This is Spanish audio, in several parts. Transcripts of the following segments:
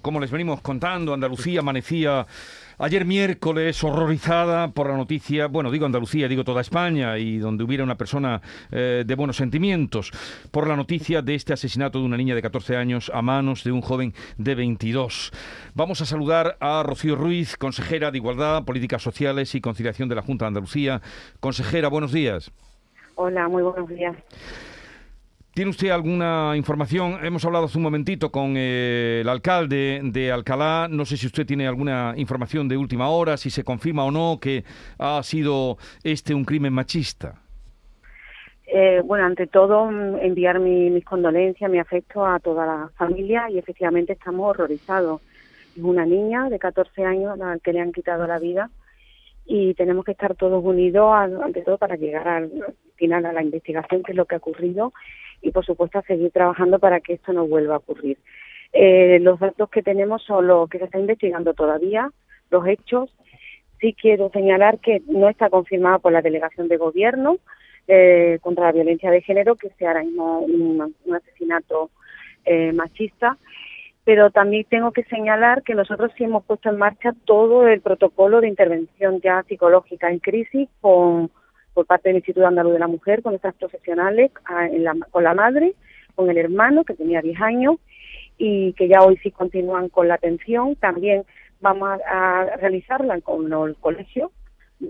Como les venimos contando, Andalucía amanecía ayer miércoles horrorizada por la noticia, bueno, digo Andalucía, digo toda España, y donde hubiera una persona eh, de buenos sentimientos, por la noticia de este asesinato de una niña de 14 años a manos de un joven de 22. Vamos a saludar a Rocío Ruiz, consejera de Igualdad, Políticas Sociales y Conciliación de la Junta de Andalucía. Consejera, buenos días. Hola, muy buenos días. ¿Tiene usted alguna información? Hemos hablado hace un momentito con eh, el alcalde de Alcalá. No sé si usted tiene alguna información de última hora, si se confirma o no que ha sido este un crimen machista. Eh, bueno, ante todo, mm, enviar mis condolencias, mi afecto a toda la familia y efectivamente estamos horrorizados. Es una niña de 14 años a la que le han quitado la vida y tenemos que estar todos unidos, ante todo, para llegar al final a la investigación, que es lo que ha ocurrido y por supuesto a seguir trabajando para que esto no vuelva a ocurrir. Eh, los datos que tenemos son los que se está investigando todavía, los hechos. Sí quiero señalar que no está confirmado por la delegación de gobierno eh, contra la violencia de género que sea ahora mismo un, asesinato eh, machista, pero también tengo que señalar que nosotros sí hemos puesto en marcha todo el protocolo de intervención ya psicológica en crisis con por parte del Instituto Andaluz de la Mujer con nuestras profesionales, con la madre, con el hermano que tenía 10 años y que ya hoy sí continúan con la atención. También vamos a, realizarla con el colegio,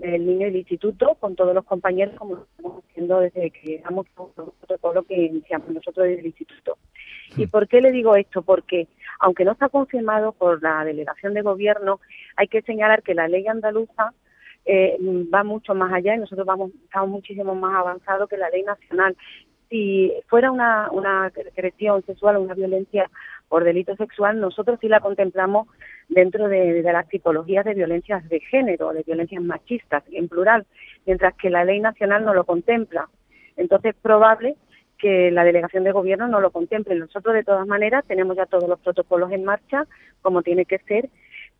el niño y el instituto, con todos los compañeros, como lo estamos haciendo desde que damos el protocolo que iniciamos nosotros desde el instituto. ¿Y por qué le digo esto? Porque, aunque no está confirmado por la delegación de gobierno, hay que señalar que la ley andaluza eh, va mucho más allá y nosotros vamos estamos muchísimo más avanzados que la ley nacional. Si fuera una, una agresión sexual o una violencia por delito sexual, nosotros sí la contemplamos dentro de, de las tipologías de violencias de género, de violencias machistas, en plural, mientras que la ley nacional no lo contempla. Entonces es probable que la delegación de gobierno no lo contemple. Nosotros, de todas maneras, tenemos ya todos los protocolos en marcha, como tiene que ser,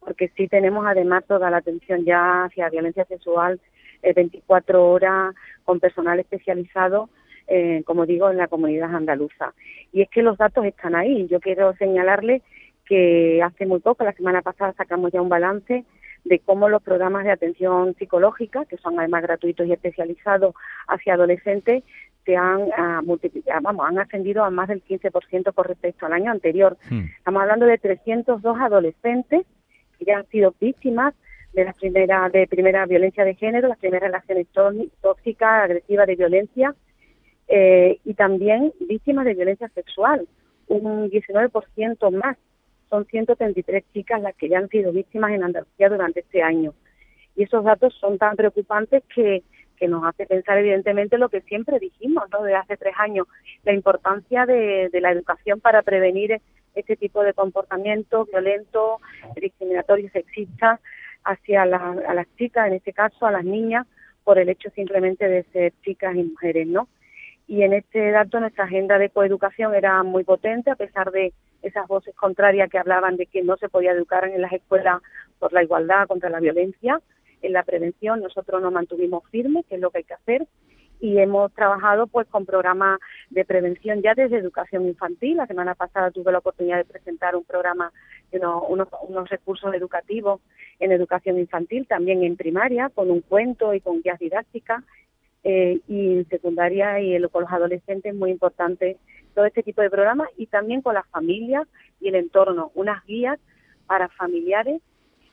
porque sí tenemos además toda la atención ya hacia violencia sexual 24 eh, horas con personal especializado, eh, como digo, en la comunidad andaluza. Y es que los datos están ahí. Yo quiero señalarle que hace muy poco, la semana pasada, sacamos ya un balance de cómo los programas de atención psicológica, que son además gratuitos y especializados hacia adolescentes, se han ah, multiplicado, vamos, han ascendido a más del 15% con respecto al año anterior. Hmm. Estamos hablando de 302 adolescentes ya han sido víctimas de la primera, de primera violencia de género, las primeras relaciones tóxicas, agresivas de violencia, eh, y también víctimas de violencia sexual, un 19% más. Son 133 chicas las que ya han sido víctimas en Andalucía durante este año. Y esos datos son tan preocupantes que, que nos hace pensar evidentemente lo que siempre dijimos, ¿no? De hace tres años, la importancia de, de la educación para prevenir este tipo de comportamiento violento, discriminatorio sexista hacia a las chicas, en este caso a las niñas, por el hecho simplemente de ser chicas y mujeres, ¿no? Y en este dato nuestra agenda de coeducación era muy potente, a pesar de esas voces contrarias que hablaban de que no se podía educar en las escuelas por la igualdad, contra la violencia, en la prevención nosotros nos mantuvimos firmes, que es lo que hay que hacer, y hemos trabajado pues con programas de prevención ya desde educación infantil. La semana pasada tuve la oportunidad de presentar un programa, unos, unos recursos educativos en educación infantil, también en primaria, con un cuento y con guías didácticas, eh, y en secundaria y con los adolescentes muy importante todo este tipo de programas y también con las familias y el entorno, unas guías para familiares.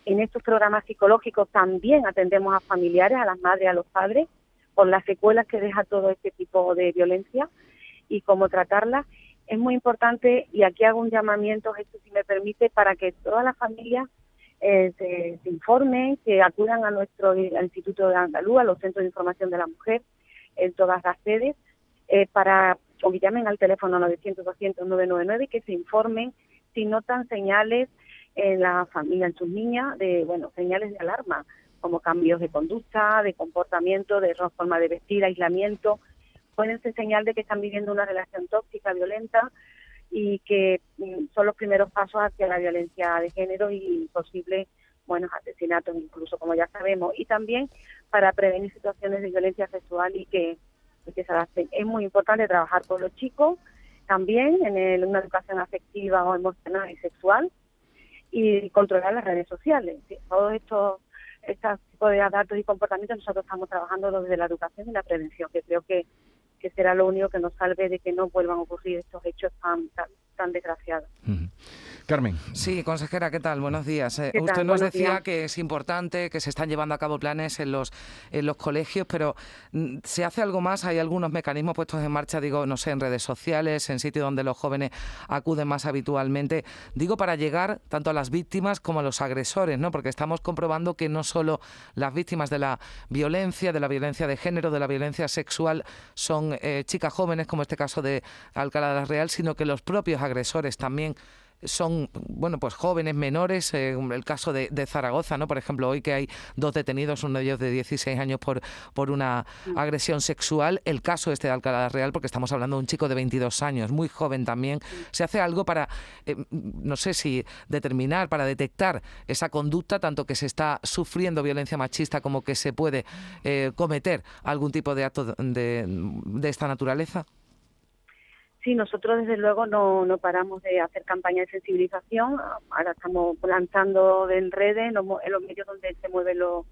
En estos programas psicológicos también atendemos a familiares, a las madres, a los padres, por las secuelas que deja todo este tipo de violencia y cómo tratarla. Es muy importante, y aquí hago un llamamiento, esto si me permite, para que todas las familias eh, se, informen, que acudan a nuestro Instituto de Andaluz, a los Centros de Información de la Mujer, en todas las sedes, eh, para o que llamen al teléfono 900-200-999 y que se informen si notan señales en la familia, en sus niñas, de, bueno, señales de alarma, como cambios de conducta, de comportamiento, de forma de vestir, aislamiento, pueden ser señal de que están viviendo una relación tóxica, violenta y que mm, son los primeros pasos hacia la violencia de género y posibles buenos asesinatos incluso, como ya sabemos, y también para prevenir situaciones de violencia sexual y que, se adapten. Es muy importante trabajar con los chicos, también en una educación afectiva o emocional y sexual, y controlar las redes sociales. Todos estos este tipo de datos y comportamientos nosotros estamos trabajando desde la educación y la prevención, que creo que, que será lo único que nos salve de que no vuelvan a ocurrir estos hechos tan, tan, desgraciados. Carmen. Sí, consejera, ¿qué tal? Buenos días. Eh, usted nos decía que es importante, que se están llevando a cabo planes en los, en los colegios, pero mm, ¿se hace algo más? ¿Hay algunos mecanismos puestos en marcha, digo, no sé, en redes sociales, en sitios donde los jóvenes acuden más habitualmente? Digo, para llegar tanto a las víctimas como a los agresores, ¿no? Porque estamos comprobando que no solo las víctimas de la violencia, de la violencia de género, de la violencia sexual, son eh, chicas jóvenes, como este caso de Alcalá de la Real, sino que los propios agresores también son, bueno, pues jóvenes menores, eh, el caso de, Zaragoza, ¿no? Por ejemplo, hoy que hay dos detenidos, uno de ellos de 16 años por, por una mm. agresión sexual, el caso este de Alcalá Real, porque estamos hablando de un chico de 22 años, muy joven también, mm. ¿se hace algo para, eh, no sé si determinar, para detectar esa conducta, tanto que se está sufriendo violencia machista como que se puede eh, cometer algún tipo de acto de, de esta naturaleza? Sí, nosotros desde luego no, no paramos de hacer campañas de sensibilización. Ahora estamos lanzando en redes, en los, medios donde se mueven los,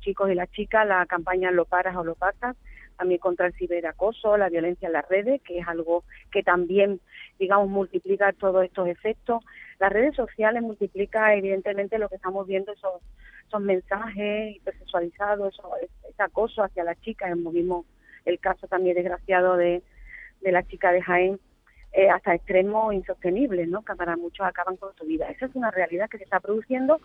chicos y las chicas, la campaña Lo paras o lo pasas, también contra el ciberacoso, la violencia en las redes, que es algo que también, digamos, multiplica todos estos efectos. Las redes sociales multiplica evidentemente lo que estamos viendo, esos, esos mensajes hipersexualizados, ese acoso hacia las chicas. Vimos el caso también desgraciado de de la chica de Jaén eh, hasta extremos insostenibles, ¿no? que para muchos acaban con su vida. Esa es una realidad que se está produciendo,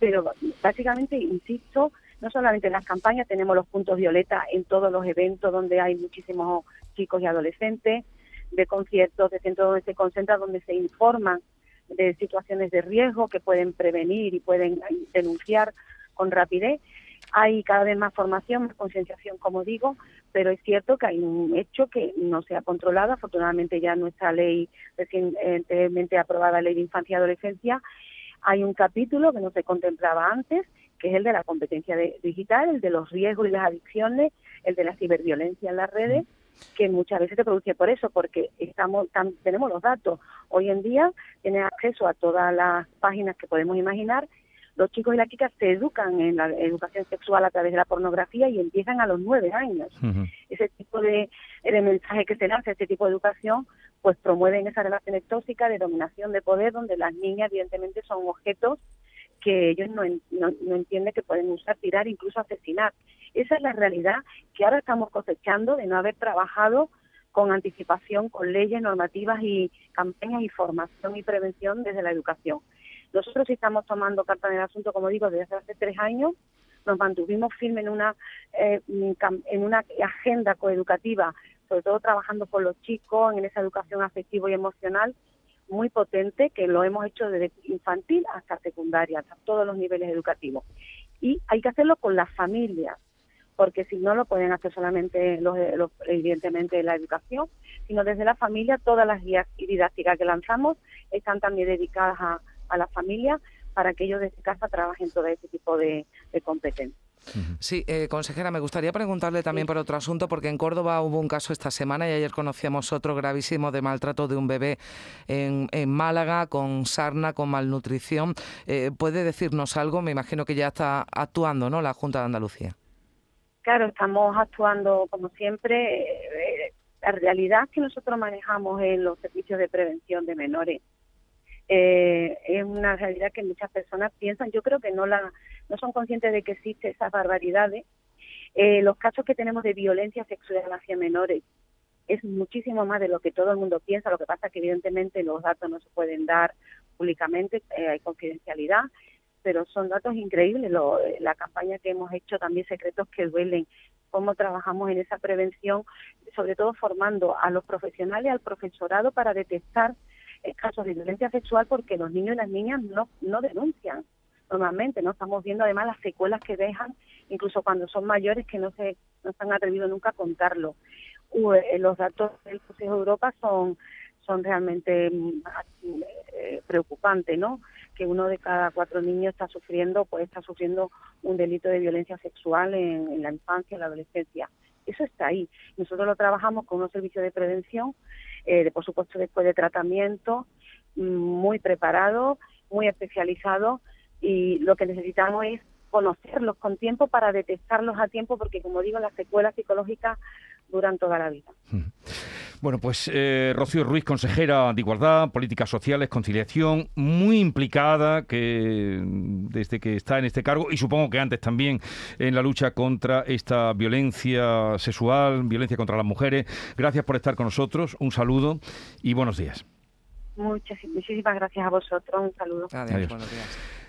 pero básicamente, insisto, no solamente en las campañas, tenemos los puntos violeta en todos los eventos donde hay muchísimos chicos y adolescentes, de conciertos, de centros donde se concentran, donde se informan de situaciones de riesgo que pueden prevenir y pueden denunciar con rapidez hay cada vez más formación, más concienciación, como digo, pero es cierto que hay un hecho que no se ha controlado. Afortunadamente ya nuestra ley recientemente aprobada, Ley de Infancia y Adolescencia, hay un capítulo que no se contemplaba antes, que es el de la competencia digital, el de los riesgos y las adicciones, el de la ciberviolencia en las redes que muchas veces se produce por eso, porque estamos tenemos los datos. Hoy en día tienen acceso a todas las páginas que podemos imaginar los chicos y las chicas se educan en la educación sexual a través de la pornografía y empiezan a los nueve años. Ese tipo de, mensaje que se lanza, ese tipo de educación, pues promueven esas relaciones tóxicas de dominación de poder, donde las niñas evidentemente son objetos que ellos no, no, entienden que pueden usar, tirar, incluso asesinar. Esa es la realidad que ahora estamos cosechando de no haber trabajado con anticipación, con leyes, normativas y campañas y formación y prevención desde la educación. Nosotros estamos tomando carta en el asunto, como digo, desde hace tres años. Nos mantuvimos firmes en una, eh, en una agenda coeducativa, sobre todo trabajando con los chicos en esa educación afectiva y emocional muy potente, que lo hemos hecho desde infantil hasta secundaria, hasta todos los niveles educativos. Y hay que hacerlo con las familias, porque si no lo pueden hacer solamente los, los, evidentemente la educación, sino desde la familia todas las guías didácticas que lanzamos están también dedicadas a, a la familia para que ellos desde casa trabajen todo ese tipo de, competencias. Sí, eh, consejera, me gustaría preguntarle también por otro asunto, porque en Córdoba hubo un caso esta semana y ayer conocíamos otro gravísimo de maltrato de un bebé en, Málaga con sarna, con malnutrición. Eh, ¿Puede decirnos algo? Me imagino que ya está actuando, ¿no? La Junta de Andalucía. Claro, estamos actuando como siempre. Eh, la realidad que nosotros manejamos en los servicios de prevención de menores eh, es una realidad que muchas personas piensan. Yo creo que no la no son conscientes de que existen esas barbaridades. Eh, los casos que tenemos de violencia sexual hacia menores es muchísimo más de lo que todo el mundo piensa. Lo que pasa es que evidentemente los datos no se pueden dar públicamente, eh, hay confidencialidad, pero son datos increíbles. Lo, la campaña que hemos hecho también secretos que duelen cómo trabajamos en esa prevención, sobre todo formando a los profesionales, al profesorado para detectar casos de violencia sexual porque los niños y las niñas no, no denuncian normalmente, ¿no? Estamos viendo además las secuelas que dejan, incluso cuando son mayores que no se, no se han atrevido nunca a contarlo. Eh, los datos del Consejo de Europa son, son realmente mm, eh, preocupantes, ¿no? Que uno de cada cuatro niños está sufriendo, pues está sufriendo un delito de violencia sexual en, en la infancia, en la adolescencia. Eso está ahí. Nosotros lo trabajamos con unos servicios de prevención, eh, por supuesto después de tratamiento, mm, muy preparado, muy especializados y lo que necesitamos es conocerlos con tiempo para detectarlos a tiempo porque como digo las secuelas psicológicas duran toda la vida. Bueno, pues eh, Rocío Ruiz, consejera de Igualdad, Políticas Sociales, Conciliación, muy implicada que desde que está en este cargo y supongo que antes también en la lucha contra esta violencia sexual, violencia contra las mujeres. Gracias por estar con nosotros, un saludo y buenos días. Muchas, muchísimas gracias a vosotros, un saludo. Adiós. buenos días.